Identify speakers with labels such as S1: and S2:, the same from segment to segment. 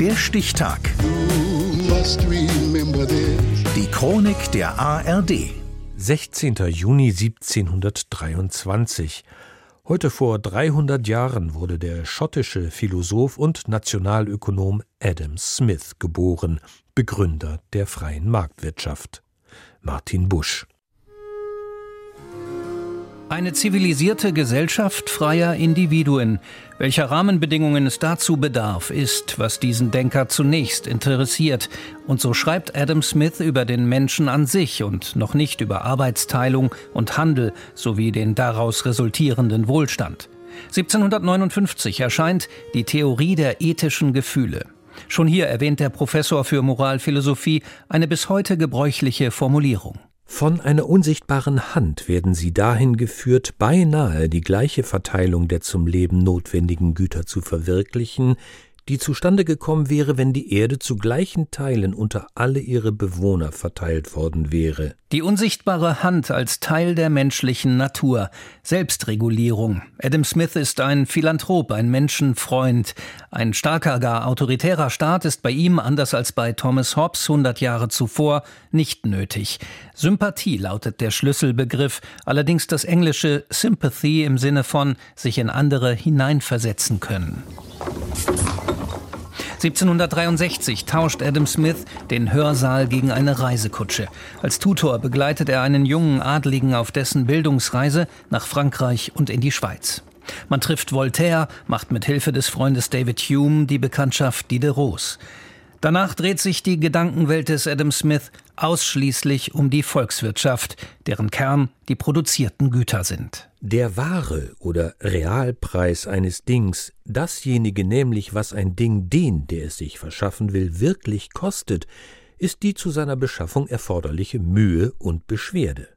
S1: Der Stichtag. Die Chronik der ARD.
S2: 16. Juni 1723. Heute vor 300 Jahren wurde der schottische Philosoph und Nationalökonom Adam Smith geboren, Begründer der freien Marktwirtschaft. Martin Busch.
S3: Eine zivilisierte Gesellschaft freier Individuen. Welcher Rahmenbedingungen es dazu bedarf, ist, was diesen Denker zunächst interessiert. Und so schreibt Adam Smith über den Menschen an sich und noch nicht über Arbeitsteilung und Handel sowie den daraus resultierenden Wohlstand. 1759 erscheint die Theorie der ethischen Gefühle. Schon hier erwähnt der Professor für Moralphilosophie eine bis heute gebräuchliche Formulierung.
S2: Von einer unsichtbaren Hand werden sie dahin geführt, beinahe die gleiche Verteilung der zum Leben notwendigen Güter zu verwirklichen, die zustande gekommen wäre, wenn die Erde zu gleichen Teilen unter alle ihre Bewohner verteilt worden wäre.
S3: Die unsichtbare Hand als Teil der menschlichen Natur. Selbstregulierung. Adam Smith ist ein Philanthrop, ein Menschenfreund. Ein starker, gar autoritärer Staat ist bei ihm, anders als bei Thomas Hobbes 100 Jahre zuvor, nicht nötig. Sympathie lautet der Schlüsselbegriff, allerdings das englische Sympathy im Sinne von sich in andere hineinversetzen können. 1763 tauscht Adam Smith den Hörsaal gegen eine Reisekutsche. Als Tutor begleitet er einen jungen Adligen auf dessen Bildungsreise nach Frankreich und in die Schweiz. Man trifft Voltaire, macht mit Hilfe des Freundes David Hume die Bekanntschaft Diderots. Danach dreht sich die Gedankenwelt des Adam Smith ausschließlich um die Volkswirtschaft, deren Kern die produzierten Güter sind.
S2: Der wahre oder Realpreis eines Dings, dasjenige nämlich, was ein Ding den, der es sich verschaffen will, wirklich kostet, ist die zu seiner Beschaffung erforderliche Mühe und Beschwerde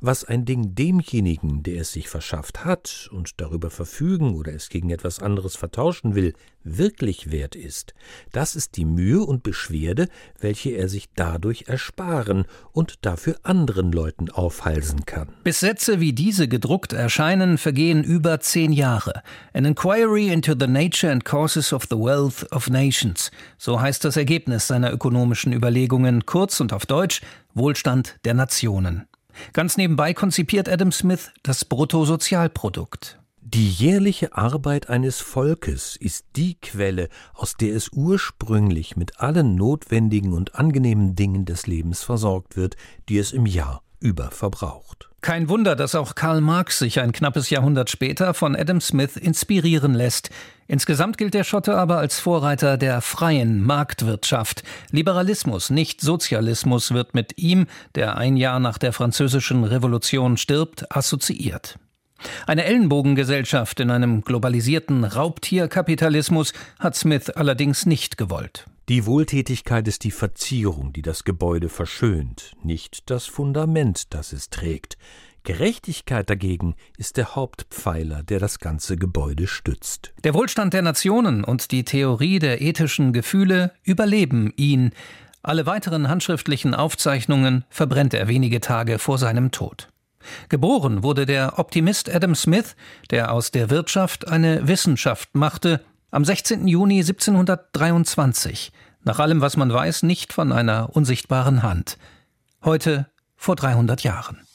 S2: was ein Ding demjenigen, der es sich verschafft hat und darüber verfügen oder es gegen etwas anderes vertauschen will, wirklich wert ist, das ist die Mühe und Beschwerde, welche er sich dadurch ersparen und dafür anderen Leuten aufhalsen kann.
S3: Bis Sätze wie diese gedruckt erscheinen, vergehen über zehn Jahre. An Inquiry into the Nature and Causes of the Wealth of Nations. So heißt das Ergebnis seiner ökonomischen Überlegungen, kurz und auf Deutsch Wohlstand der Nationen. Ganz nebenbei konzipiert Adam Smith das Bruttosozialprodukt.
S2: Die jährliche Arbeit eines Volkes ist die Quelle, aus der es ursprünglich mit allen notwendigen und angenehmen Dingen des Lebens versorgt wird, die es im Jahr über verbraucht.
S3: Kein Wunder, dass auch Karl Marx sich ein knappes Jahrhundert später von Adam Smith inspirieren lässt. Insgesamt gilt der Schotte aber als Vorreiter der freien Marktwirtschaft. Liberalismus, nicht Sozialismus, wird mit ihm, der ein Jahr nach der französischen Revolution stirbt, assoziiert. Eine Ellenbogengesellschaft in einem globalisierten Raubtierkapitalismus hat Smith allerdings nicht gewollt.
S2: Die Wohltätigkeit ist die Verzierung, die das Gebäude verschönt, nicht das Fundament, das es trägt. Gerechtigkeit dagegen ist der Hauptpfeiler, der das ganze Gebäude stützt.
S3: Der Wohlstand der Nationen und die Theorie der ethischen Gefühle überleben ihn. Alle weiteren handschriftlichen Aufzeichnungen verbrennt er wenige Tage vor seinem Tod. Geboren wurde der Optimist Adam Smith, der aus der Wirtschaft eine Wissenschaft machte am 16. Juni 1723, nach allem, was man weiß, nicht von einer unsichtbaren Hand. Heute vor 300 Jahren.